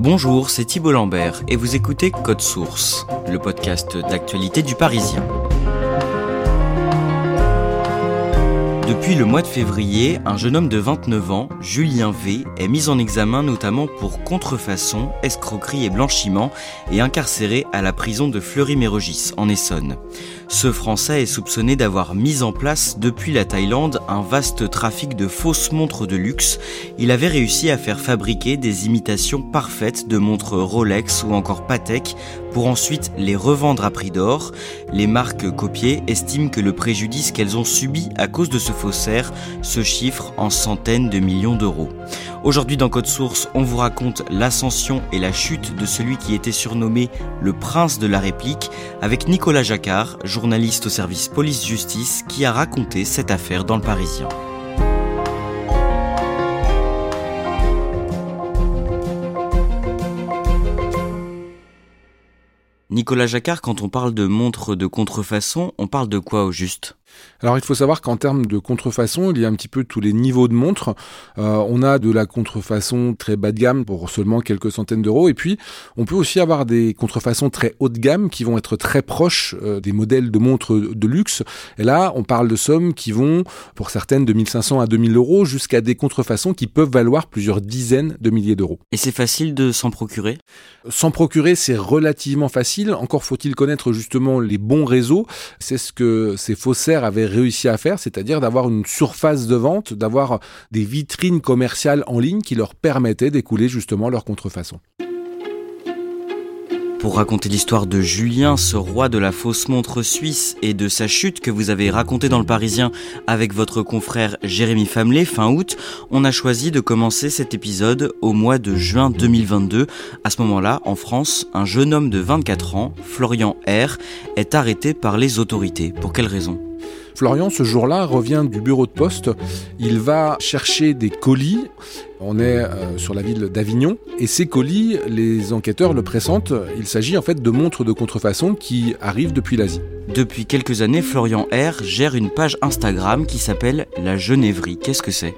Bonjour, c'est Thibault Lambert et vous écoutez Code Source, le podcast d'actualité du Parisien. Depuis le mois de février, un jeune homme de 29 ans, Julien V, est mis en examen notamment pour contrefaçon, escroquerie et blanchiment et incarcéré à la prison de Fleury-Mérogis, en Essonne. Ce Français est soupçonné d'avoir mis en place depuis la Thaïlande un vaste trafic de fausses montres de luxe. Il avait réussi à faire fabriquer des imitations parfaites de montres Rolex ou encore Patek pour ensuite les revendre à prix d'or. Les marques copiées estiment que le préjudice qu'elles ont subi à cause de ce faussaire se chiffre en centaines de millions d'euros. Aujourd'hui dans Code Source, on vous raconte l'ascension et la chute de celui qui était surnommé le prince de la réplique avec Nicolas Jacquard, au service police-justice qui a raconté cette affaire dans le Parisien. Nicolas Jacquard, quand on parle de montres de contrefaçon, on parle de quoi au juste? Alors il faut savoir qu'en termes de contrefaçon, il y a un petit peu tous les niveaux de montres. Euh, on a de la contrefaçon très bas de gamme pour seulement quelques centaines d'euros, et puis on peut aussi avoir des contrefaçons très haut de gamme qui vont être très proches euh, des modèles de montres de luxe. Et là, on parle de sommes qui vont, pour certaines, de 1500 à 2000 euros, jusqu'à des contrefaçons qui peuvent valoir plusieurs dizaines de milliers d'euros. Et c'est facile de s'en procurer? S'en procurer, c'est relativement facile. Encore faut-il connaître justement les bons réseaux. C'est ce que ces faussaires avaient réussi à faire, c'est-à-dire d'avoir une surface de vente, d'avoir des vitrines commerciales en ligne qui leur permettaient d'écouler justement leur contrefaçon. Pour raconter l'histoire de Julien, ce roi de la fausse montre suisse, et de sa chute que vous avez racontée dans le Parisien avec votre confrère Jérémy Famelet fin août, on a choisi de commencer cet épisode au mois de juin 2022. À ce moment-là, en France, un jeune homme de 24 ans, Florian R, est arrêté par les autorités. Pour quelle raison? Florian, ce jour-là, revient du bureau de poste. Il va chercher des colis. On est euh, sur la ville d'Avignon. Et ces colis, les enquêteurs le pressentent. Il s'agit en fait de montres de contrefaçon qui arrivent depuis l'Asie. Depuis quelques années, Florian R gère une page Instagram qui s'appelle La Genévrie. Qu'est-ce que c'est?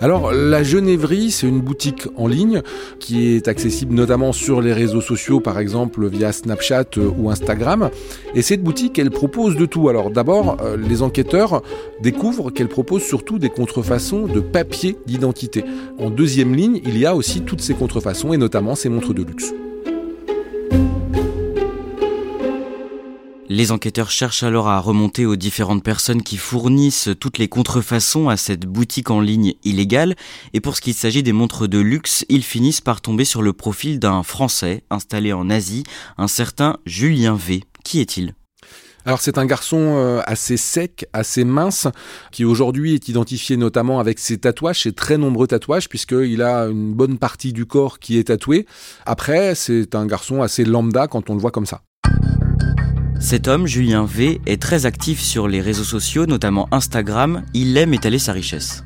Alors, la Genévrie, c'est une boutique en ligne qui est accessible notamment sur les réseaux sociaux, par exemple via Snapchat euh, ou Instagram. Et cette boutique, elle propose de tout. Alors, d'abord, euh, les enquêteurs découvrent qu'elle propose surtout des contrefaçons de papier d'identité. En deuxième ligne, il y a aussi toutes ces contrefaçons et notamment ces montres de luxe. Les enquêteurs cherchent alors à remonter aux différentes personnes qui fournissent toutes les contrefaçons à cette boutique en ligne illégale, et pour ce qui s'agit des montres de luxe, ils finissent par tomber sur le profil d'un Français installé en Asie, un certain Julien V. Qui est-il? Alors c'est un garçon euh, assez sec, assez mince, qui aujourd'hui est identifié notamment avec ses tatouages, ses très nombreux tatouages, puisqu'il a une bonne partie du corps qui est tatoué. Après, c'est un garçon assez lambda quand on le voit comme ça. Cet homme, Julien V, est très actif sur les réseaux sociaux, notamment Instagram. Il aime étaler sa richesse.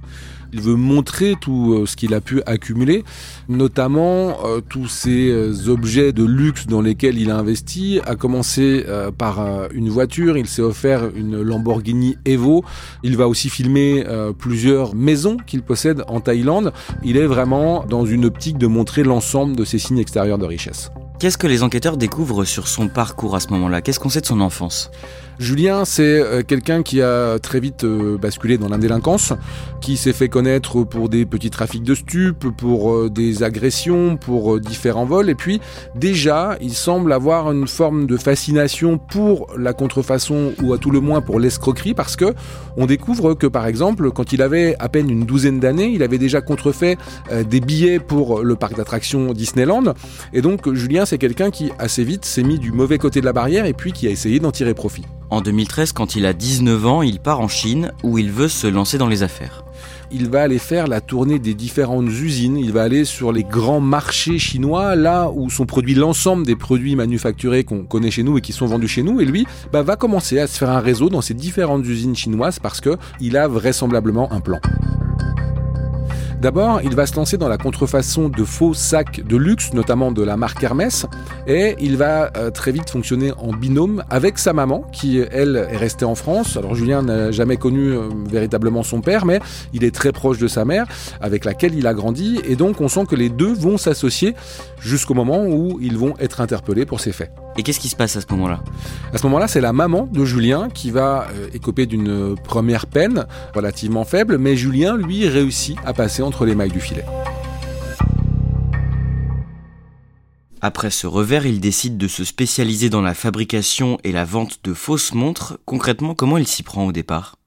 Il veut montrer tout euh, ce qu'il a pu accumuler, notamment euh, tous ces euh, objets de luxe dans lesquels il a investi, à commencer par une voiture, il s'est offert une Lamborghini Evo, il va aussi filmer plusieurs maisons qu'il possède en Thaïlande, il est vraiment dans une optique de montrer l'ensemble de ses signes extérieurs de richesse. Qu'est-ce que les enquêteurs découvrent sur son parcours à ce moment-là? Qu'est-ce qu'on sait de son enfance? Julien, c'est euh, quelqu'un qui a très vite euh, basculé dans l'indélinquance, qui s'est fait connaître pour des petits trafics de stupes, pour euh, des agressions, pour différents vols. Et puis, déjà, il semble avoir une forme de fascination pour la contrefaçon ou à tout le moins pour l'escroquerie parce que on découvre que, par exemple, quand il avait à peine une douzaine d'années, il avait déjà contrefait des billets pour le parc d'attractions Disneyland. Et donc, Julien, c'est quelqu'un qui, assez vite, s'est mis du mauvais côté de la barrière et puis qui a essayé d'en tirer profit. En 2013, quand il a 19 ans, il part en Chine où il veut se lancer dans les affaires. Il va aller faire la tournée des différentes usines, il va aller sur les grands marchés chinois, là où sont produits l'ensemble des produits manufacturés qu'on connaît chez nous et qui sont vendus chez nous, et lui bah, va commencer à se faire un réseau dans ces différentes usines chinoises parce qu'il a vraisemblablement un plan. D'abord, il va se lancer dans la contrefaçon de faux sacs de luxe, notamment de la marque Hermès, et il va euh, très vite fonctionner en binôme avec sa maman, qui elle est restée en France. Alors Julien n'a jamais connu euh, véritablement son père, mais il est très proche de sa mère, avec laquelle il a grandi, et donc on sent que les deux vont s'associer jusqu'au moment où ils vont être interpellés pour ces faits. Et qu'est-ce qui se passe à ce moment-là? À ce moment-là, c'est la maman de Julien qui va euh, écoper d'une première peine relativement faible, mais Julien, lui, réussit à passer entre les mailles du filet. Après ce revers, il décide de se spécialiser dans la fabrication et la vente de fausses montres. Concrètement, comment il s'y prend au départ?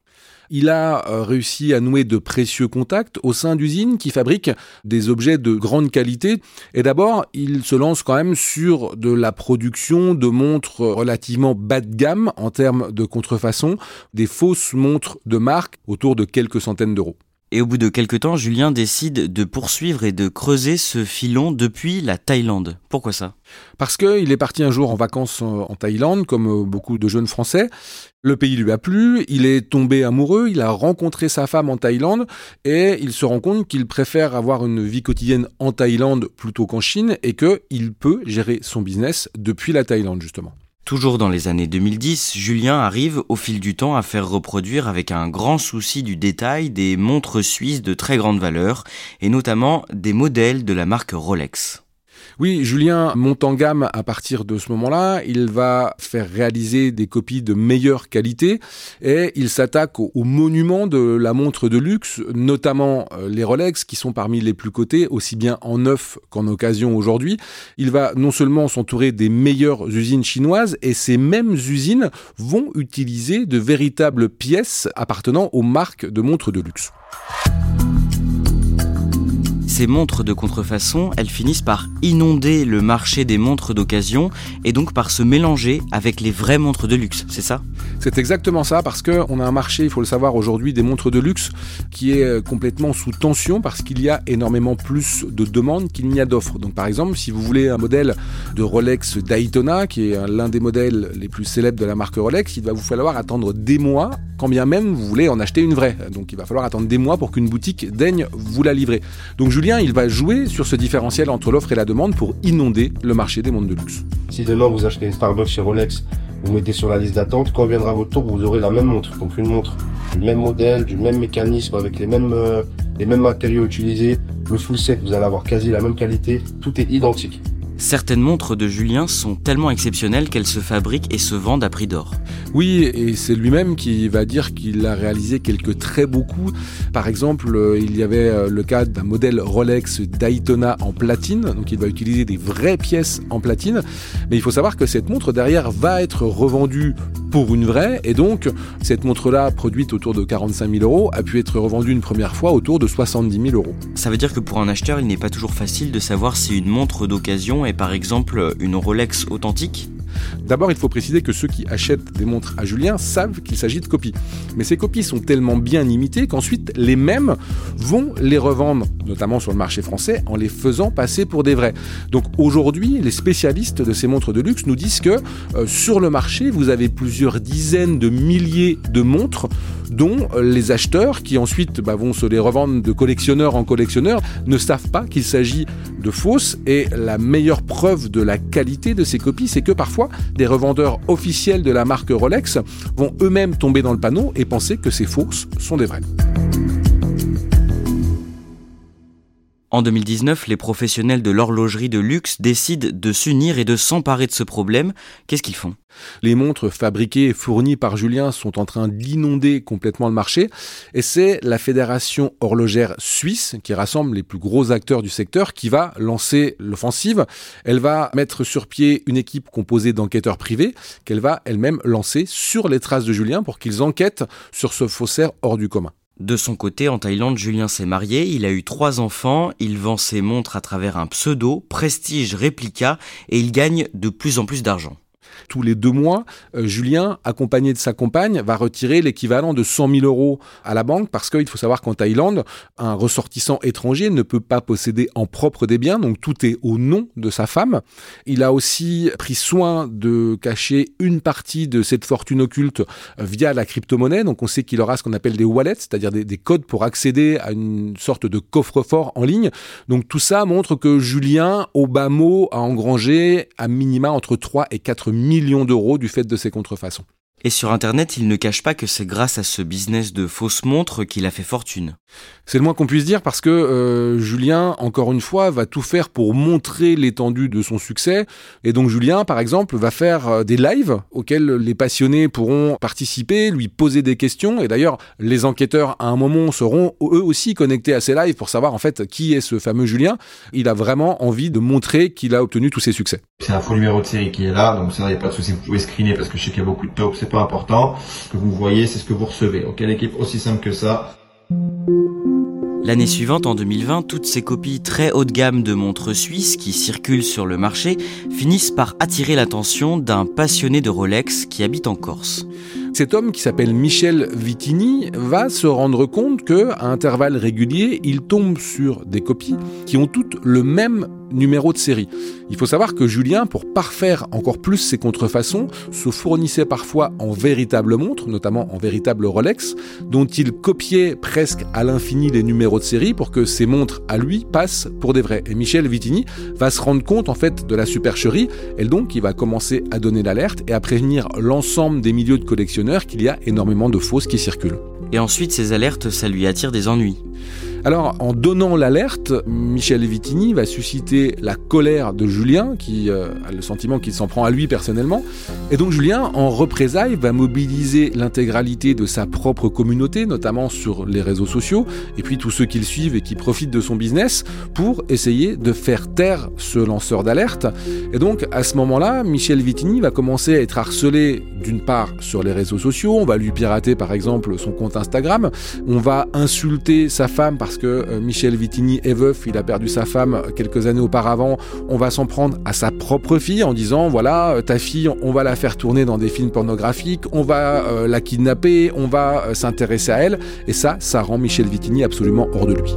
Il a euh, réussi à nouer de précieux contacts au sein d'usines qui fabriquent des objets de grande qualité. Et d'abord, il se lance quand même sur de la production de montres relativement bas de gamme en termes de contrefaçon, des fausses montres de marque autour de quelques centaines d'euros. Et au bout de quelques temps, Julien décide de poursuivre et de creuser ce filon depuis la Thaïlande. Pourquoi ça? Parce qu'il est parti un jour en vacances en Thaïlande, comme euh, beaucoup de jeunes Français. Le pays lui a plu, il est tombé amoureux, il a rencontré sa femme en Thaïlande et il se rend compte qu'il préfère avoir une vie quotidienne en Thaïlande plutôt qu'en Chine et qu'il peut gérer son business depuis la Thaïlande justement. Toujours dans les années 2010, Julien arrive au fil du temps à faire reproduire avec un grand souci du détail des montres suisses de très grande valeur et notamment des modèles de la marque Rolex. Oui, Julien monte en gamme à partir de ce moment-là. Il va faire réaliser des copies de meilleure qualité et il s'attaque aux, monuments de la montre de luxe, notamment euh, les Rolex qui sont parmi les plus cotés, aussi bien en neuf qu'en occasion aujourd'hui. Il va non seulement s'entourer des meilleures usines chinoises et ces mêmes usines vont utiliser de véritables pièces appartenant aux marques de montres de luxe ces montres de contrefaçon, elles finissent par inonder le marché des montres d'occasion et donc par se mélanger avec les vraies montres de luxe, c'est ça? C'est exactement ça parce qu'on a un marché, il faut le savoir aujourd'hui, des montres de luxe qui est euh, complètement sous tension parce qu'il y a énormément plus de demandes qu'il n'y a d'offres. Donc par exemple, si vous voulez un modèle de Rolex Daytona, qui est l'un des modèles les plus célèbres de la marque Rolex, il va vous falloir attendre des mois quand bien même vous voulez en acheter une vraie. Donc il va falloir attendre des mois pour qu'une boutique daigne vous la livrer. Donc Il va jouer sur ce différentiel entre l'offre et la demande pour inonder le marché des montres de luxe. Si demain vous achetez une Starbucks chez Rolex, vous mettez sur la liste d'attente, quand viendra votre tour, vous aurez la même montre. Donc une montre du même modèle, du même mécanisme, avec les mêmes, euh, les mêmes matériaux utilisés, le full set, vous allez avoir quasi la même qualité, tout est identique. Certaines montres de Julien sont tellement exceptionnelles qu'elles se fabriquent et se vendent à prix d'or. Oui, et c'est lui-même qui va dire qu'il a réalisé quelques très beaux coups. Par exemple, euh, il y avait euh, le cas d'un modèle Rolex Daytona en platine, donc il va utiliser des vraies pièces en platine. Mais il faut savoir que cette montre derrière va être revendue pour une vraie, et donc cette montre-là, produite autour de 45 000 euros, a pu être revendue une première fois autour de 70 000 euros. Ça veut dire que pour un acheteur, il n'est pas toujours facile de savoir si une montre d'occasion est par exemple une Rolex authentique? D'abord, il faut préciser que ceux qui achètent des montres à Julien savent qu'il s'agit de copies. Mais ces copies sont tellement bien imitées qu'ensuite les mêmes vont les revendre, notamment sur le marché français, en les faisant passer pour des vrais. Donc aujourd'hui, les spécialistes de ces montres de luxe nous disent que euh, sur le marché, vous avez plusieurs dizaines de milliers de montres dont euh, les acheteurs, qui ensuite bah, vont se les revendre de collectionneur en collectionneur, ne savent pas qu'il s'agit de fausses. Et la meilleure preuve de la qualité de ces copies, c'est que parfois, des revendeurs officiels de la marque Rolex vont eux-mêmes tomber dans le panneau et penser que ces fausses sont des vraies. En 2019, les professionnels de l'horlogerie de luxe décident de s'unir et de s'emparer de ce problème. Qu'est-ce qu'ils font? Les montres fabriquées et fournies par Julien sont en train d'inonder complètement le marché et c'est la Fédération horlogère suisse qui rassemble les plus gros acteurs du secteur qui va lancer l'offensive. Elle va mettre sur pied une équipe composée d'enquêteurs privés qu'elle va elle-même lancer sur les traces de Julien pour qu'ils enquêtent sur ce faussaire hors du commun. De son côté, en Thaïlande, Julien s'est marié, il a eu trois enfants, il vend ses montres à travers un pseudo, Prestige Replica, et il gagne de plus en plus d'argent tous les deux mois, euh, Julien, accompagné de sa compagne, va retirer l'équivalent de 100 000 euros à la banque parce qu'il faut savoir qu'en Thaïlande, un ressortissant étranger ne peut pas posséder en propre des biens, donc tout est au nom de sa femme. Il a aussi pris soin de cacher une partie de cette fortune occulte via la crypto-monnaie, donc on sait qu'il aura ce qu'on appelle des wallets, c'est-à-dire des, des codes pour accéder à une sorte de coffre-fort en ligne. Donc tout ça montre que Julien, au bas mot, a engrangé à minima entre 3 et 4 millions millions d'euros du fait de ces contrefaçons. Et sur Internet, il ne cache pas que c'est grâce à ce business de fausses montres qu'il a fait fortune. C'est le moins qu'on puisse dire parce que euh, Julien, encore une fois, va tout faire pour montrer l'étendue de son succès. Et donc Julien, par exemple, va faire euh, des lives auxquels les passionnés pourront participer, lui poser des questions. Et d'ailleurs, les enquêteurs, à un moment, seront eux aussi connectés à ces lives pour savoir en fait qui est ce fameux Julien. Il a vraiment envie de montrer qu'il a obtenu tous ses succès. C'est un faux numéro de série qui est là, donc ça, il n'y a pas de souci, vous pouvez screener parce que je sais qu'il y a beaucoup de top, c'est pas important. Ce que vous voyez, c'est ce que vous recevez. Ok, l'équipe aussi simple que ça. L'année suivante, en 2020, toutes ces copies très haut de gamme de montres suisses qui circulent sur le marché finissent par attirer l'attention d'un passionné de Rolex qui habite en Corse. Cet homme qui s'appelle Michel Vitini va se rendre compte que, à intervalles réguliers, il tombe sur des copies qui ont toutes le même numéro de série. Il faut savoir que Julien, pour parfaire encore plus ses contrefaçons, se fournissait parfois en véritables montres, notamment en véritables Rolex, dont il copiait presque à l'infini les numéros de série pour que ces montres à lui passent pour des vrais. Et Michel Vitini va se rendre compte en fait de la supercherie, et donc il va commencer à donner l'alerte et à prévenir l'ensemble des milieux de collectionneurs qu'il y a énormément de fausses qui circulent. Et ensuite, ces alertes, ça lui attire des ennuis. Alors, en donnant l'alerte, Michel Vitini va susciter la colère de Julien, qui euh, a le sentiment qu'il s'en prend à lui personnellement. Et donc, Julien, en représailles, va mobiliser l'intégralité de sa propre communauté, notamment sur les réseaux sociaux, et puis tous ceux qui le suivent et qui profitent de son business, pour essayer de faire taire ce lanceur d'alerte. Et donc, à ce moment-là, Michel Vitini va commencer à être harcelé d'une part sur les réseaux sociaux, on va lui pirater par exemple son compte Instagram, on va insulter sa femme parce que euh, Michel Vitini est veuf, il a perdu sa femme quelques années auparavant, on va s'en prendre à sa propre fille en disant voilà, euh, ta fille, on va la faire tourner dans des films pornographiques, on va euh, la kidnapper, on va s'intéresser à elle, et ça, ça rend Michel Vitini absolument hors de lui.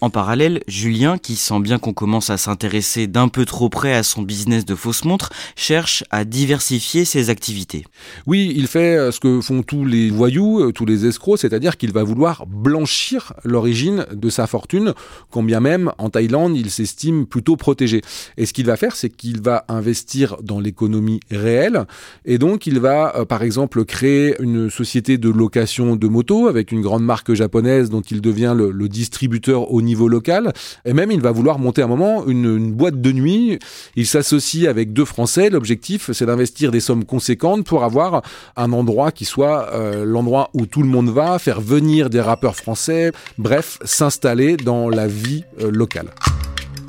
En parallèle, Julien, qui sent bien qu'on commence à s'intéresser d'un peu trop près à son business de fausses montres, cherche à diversifier ses activités. Oui, il fait euh, ce que font tous les voyous, euh, tous les escrocs, c'est-à-dire qu'il va vouloir blanchir l'origine de sa fortune, quand bien même en Thaïlande, il s'estime plutôt protégé. Et ce qu'il va faire, c'est qu'il va investir dans l'économie réelle, et donc il va, euh, par exemple, créer une société de location de motos avec une grande marque japonaise dont il devient le, le distributeur au niveau local. Et même, il va vouloir monter un moment une, boîte de nuit. Il s'associe avec deux Français. L'objectif, c'est d'investir des sommes conséquentes pour avoir un endroit qui soit euh, l'endroit où tout le monde va, faire venir des rappeurs français, bref, s'installer dans la vie euh, locale.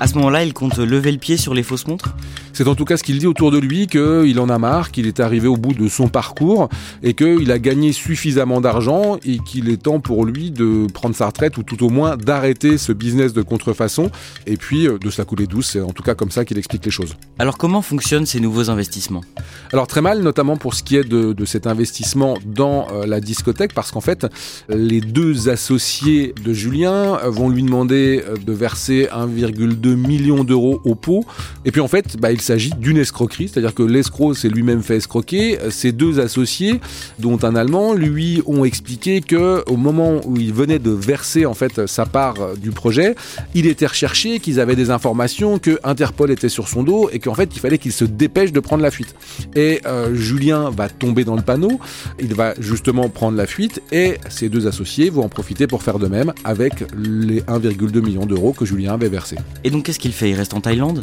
À ce moment-là, il compte lever le pied sur les fausses montres C'est en tout cas ce qu'il dit autour de lui, qu'il en a marre, qu'il est arrivé au bout de son parcours et qu'il a gagné suffisamment d'argent et qu'il est temps pour lui de prendre sa retraite ou tout au moins d'arrêter ce business de contrefaçon et puis euh, de se la couler douce. C'est en tout cas comme ça qu'il explique les choses. Alors comment fonctionnent ces nouveaux investissements? Alors très mal, notamment pour ce qui est de, de cet investissement dans euh, la discothèque, parce qu'en fait, les deux associés de Julien euh, vont lui demander de verser 1,2 millions d'euros au pot. Et puis en fait, bah, il s'agit d'une escroquerie, c'est-à-dire que l'escroc s'est lui-même fait escroquer. Ses deux associés, dont un Allemand, lui ont expliqué que au moment où il venait de verser en fait sa part du projet, il était recherché, qu'ils avaient des informations, que Interpol était sur son dos et qu'en fait il fallait qu'il se dépêche de prendre la fuite. Et euh, Julien va tomber dans le panneau, il va justement prendre la fuite et ses deux associés vont en profiter pour faire de même avec les 1,2 millions d'euros que Julien avait versés. Et donc qu'est-ce qu'il fait? Il reste en Thaïlande?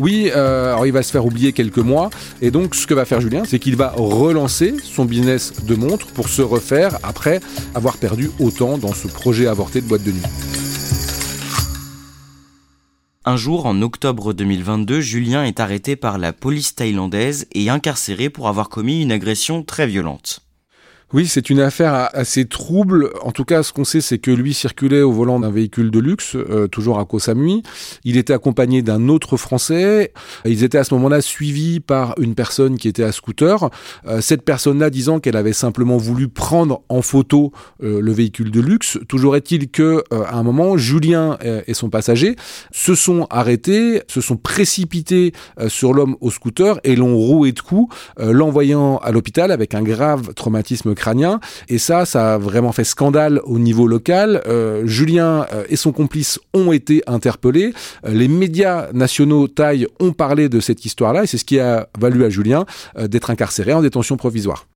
Oui, euh, alors il va se faire oublier quelques mois. Et donc ce que va faire Julien, c'est qu'il va relancer son business de montres pour se refaire après avoir perdu autant dans ce projet avorté de boîte de nuit. Un jour, en octobre 2022, Julien est arrêté par la police thaïlandaise et incarcéré pour avoir commis une agression très violente. Oui, c'est une affaire assez trouble. En tout cas, ce qu'on sait, c'est que lui circulait au volant d'un véhicule de luxe, euh, toujours à Koh Samui. Il était accompagné d'un autre Français. Ils étaient à ce moment-là suivis par une personne qui était à scooter. Euh, cette personne-là disant qu'elle avait simplement voulu prendre en photo euh, le véhicule de luxe. Toujours est-il que, à un moment, Julien et son passager se sont arrêtés, se sont précipités sur l'homme au scooter et l'ont roué de coups, l'envoyant à l'hôpital avec un grave traumatisme Et ça, ça a vraiment fait scandale au niveau local. Euh, Julien euh, et son complice ont été interpellés. Euh, les médias nationaux thaïs ont parlé de cette histoire-là et c'est ce qui a valu à Julien d'être incarcéré en détention provisoire.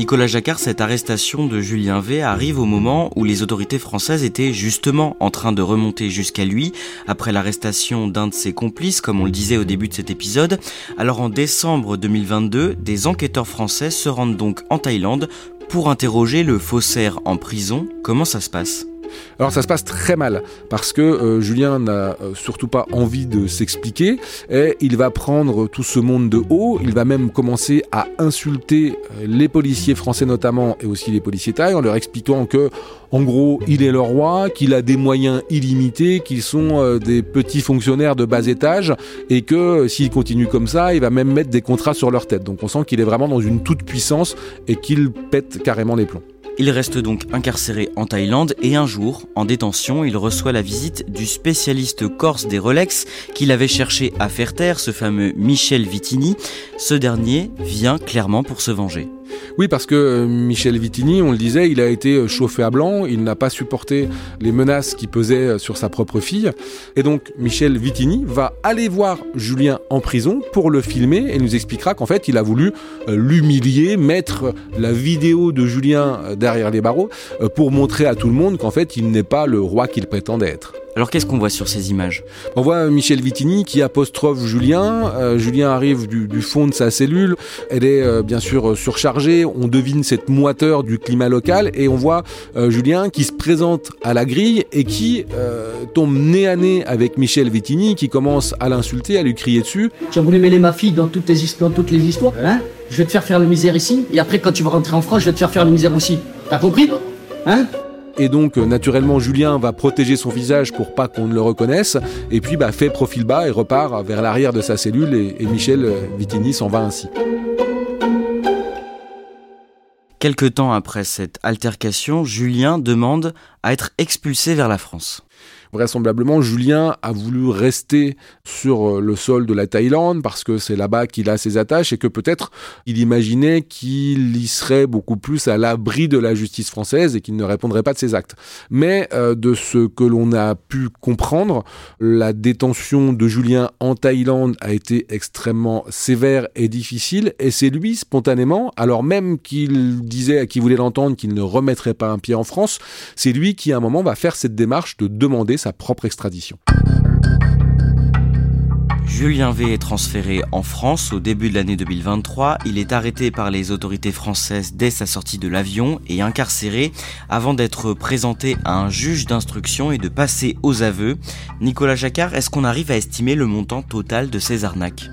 Nicolas Jacquard, cette arrestation de Julien V arrive au moment où les autorités françaises étaient justement en train de remonter jusqu'à lui après l'arrestation d'un de ses complices, comme on le disait au début de cet épisode. Alors en décembre 2022, des enquêteurs français se rendent donc en Thaïlande pour interroger le faussaire en prison. Comment ça se passe? Alors ça se passe très mal parce que euh, Julien n'a euh, surtout pas envie de s'expliquer et il va prendre tout ce monde de haut, il va même commencer à insulter euh, les policiers français notamment et aussi les policiers thaïs en leur expliquant que en gros, il est le roi, qu'il a des moyens illimités, qu'ils sont des petits fonctionnaires de bas étage et que s'il continue comme ça, il va même mettre des contrats sur leur tête. Donc on sent qu'il est vraiment dans une toute puissance et qu'il pète carrément les plombs. Il reste donc incarcéré en Thaïlande et un jour, en détention, il reçoit la visite du spécialiste corse des Rolex qu'il avait cherché à faire taire, ce fameux Michel Vitini. Ce dernier vient clairement pour se venger. Oui, parce que euh, Michel Vitini, on le disait, il a été euh, chauffé à blanc, il n'a pas supporté les menaces qui pesaient euh, sur sa propre fille. Et donc, Michel Vitini va aller voir Julien en prison pour le filmer et nous expliquera qu'en fait, il a voulu l'humilier, mettre la vidéo de Julien derrière les barreaux pour montrer à tout le monde qu'en fait, il n'est pas le roi qu'il prétendait être. Alors qu'est-ce qu'on voit sur ces images On voit Michel Vitini qui apostrophe Julien. Euh, Julien arrive du, fond de sa cellule. Elle est euh, bien sûr surchargée. On devine cette moiteur du climat local et on voit euh, Julien qui se présente à la grille et qui tombe nez à nez avec Michel Vitini qui commence à l'insulter, à lui crier dessus. Tu as voulu mêler ma fille dans toutes, les, dans toutes les histoires hein? Je vais te faire faire la misère ici et après quand tu vas rentrer en France, je vais te faire faire la misère aussi. T'as compris? Hein? Et donc euh, naturellement Julien va protéger son visage pour pas qu'on ne le reconnaisse et puis bah, fait profil bas et repart vers l'arrière de sa cellule et, Michel euh, Vitini s'en va ainsi. Quelque temps après cette altercation, Julien demande à être expulsé vers la France. Vraisemblablement, Julien a voulu rester sur euh, le sol de la Thaïlande parce que c'est là-bas qu'il a ses attaches et que peut-être il imaginait qu'il y serait beaucoup plus à l'abri de la justice française et qu'il ne répondrait pas de ses actes. Mais euh, de ce que l'on a pu comprendre, la détention de Julien en Thaïlande a été extrêmement sévère et difficile et c'est lui spontanément, alors même qu'il disait à qui voulait l'entendre qu'il ne remettrait pas un pied en France, c'est lui qui à un moment va faire cette démarche de demander sa propre extradition. Julien V est transféré en France au début de l'année 2023. Il est arrêté par les autorités françaises dès sa sortie de l'avion et incarcéré avant d'être présenté à un juge d'instruction et de passer aux aveux. Nicolas Jacquard, est-ce qu'on arrive à estimer le montant total de ces arnaques?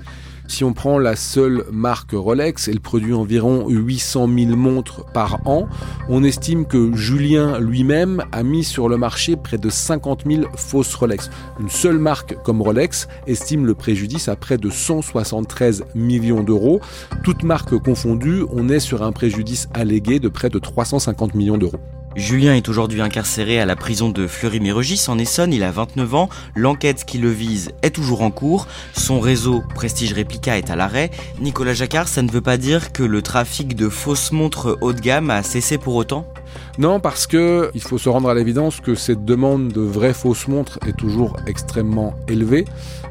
Si on prend la seule marque Rolex, elle produit environ 800 000 montres par an. On estime que Julien lui-même a mis sur le marché près de 50 000 fausses Rolex. Une seule marque comme Rolex estime le préjudice à près de 173 millions d'euros. Toutes marques confondues, on est sur un préjudice allégué de près de 350 millions d'euros. Julien est aujourd'hui incarcéré à la prison de Fleury-Mérogis en Essonne, il a 29 ans, l'enquête qui le vise est toujours en cours, son réseau Prestige Replica est à l'arrêt. Nicolas Jacquard, ça ne veut pas dire que le trafic de fausses montres haut de gamme a cessé pour autant? Non, parce que il faut se rendre à l'évidence que cette demande de vraies fausses montres est toujours extrêmement élevée.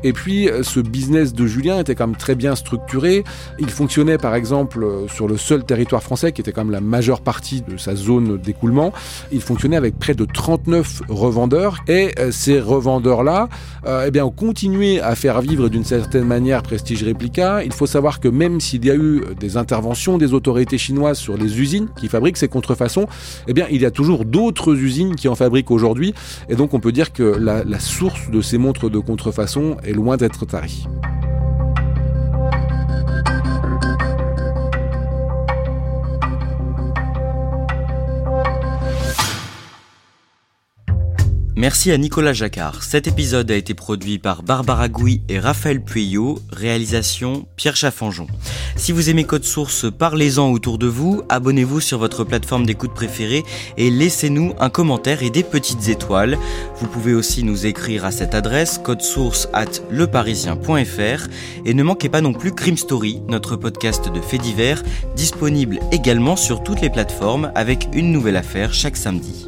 Et puis, ce business de Julien était quand même très bien structuré. Il fonctionnait, par exemple, sur le seul territoire français, qui était quand même la majeure partie de sa zone d'écoulement. Il fonctionnait avec près de 39 revendeurs. Et euh, ces revendeurs-là, euh, eh bien, ont continué à faire vivre d'une certaine manière Prestige Replica. Il faut savoir que même s'il y a eu des interventions des autorités chinoises sur les usines qui fabriquent ces contrefaçons, eh bien, il y a toujours d'autres usines qui en fabriquent aujourd'hui. Et donc, on peut dire que la, source de ces montres de contrefaçon est loin d'être tarie. Merci à Nicolas Jacquard. Cet épisode a été produit par Barbara Gouy et Raphaël Pueyo, réalisation Pierre Chaffanjon. Si vous aimez Code Source, parlez-en autour de vous, abonnez-vous sur votre plateforme d'écoute préférée et laissez-nous un commentaire et des petites étoiles. Vous pouvez aussi nous écrire à cette adresse codesource at leparisien.fr et ne manquez pas non plus Crime Story, notre podcast de faits divers, disponible également sur toutes les plateformes avec une nouvelle affaire chaque samedi.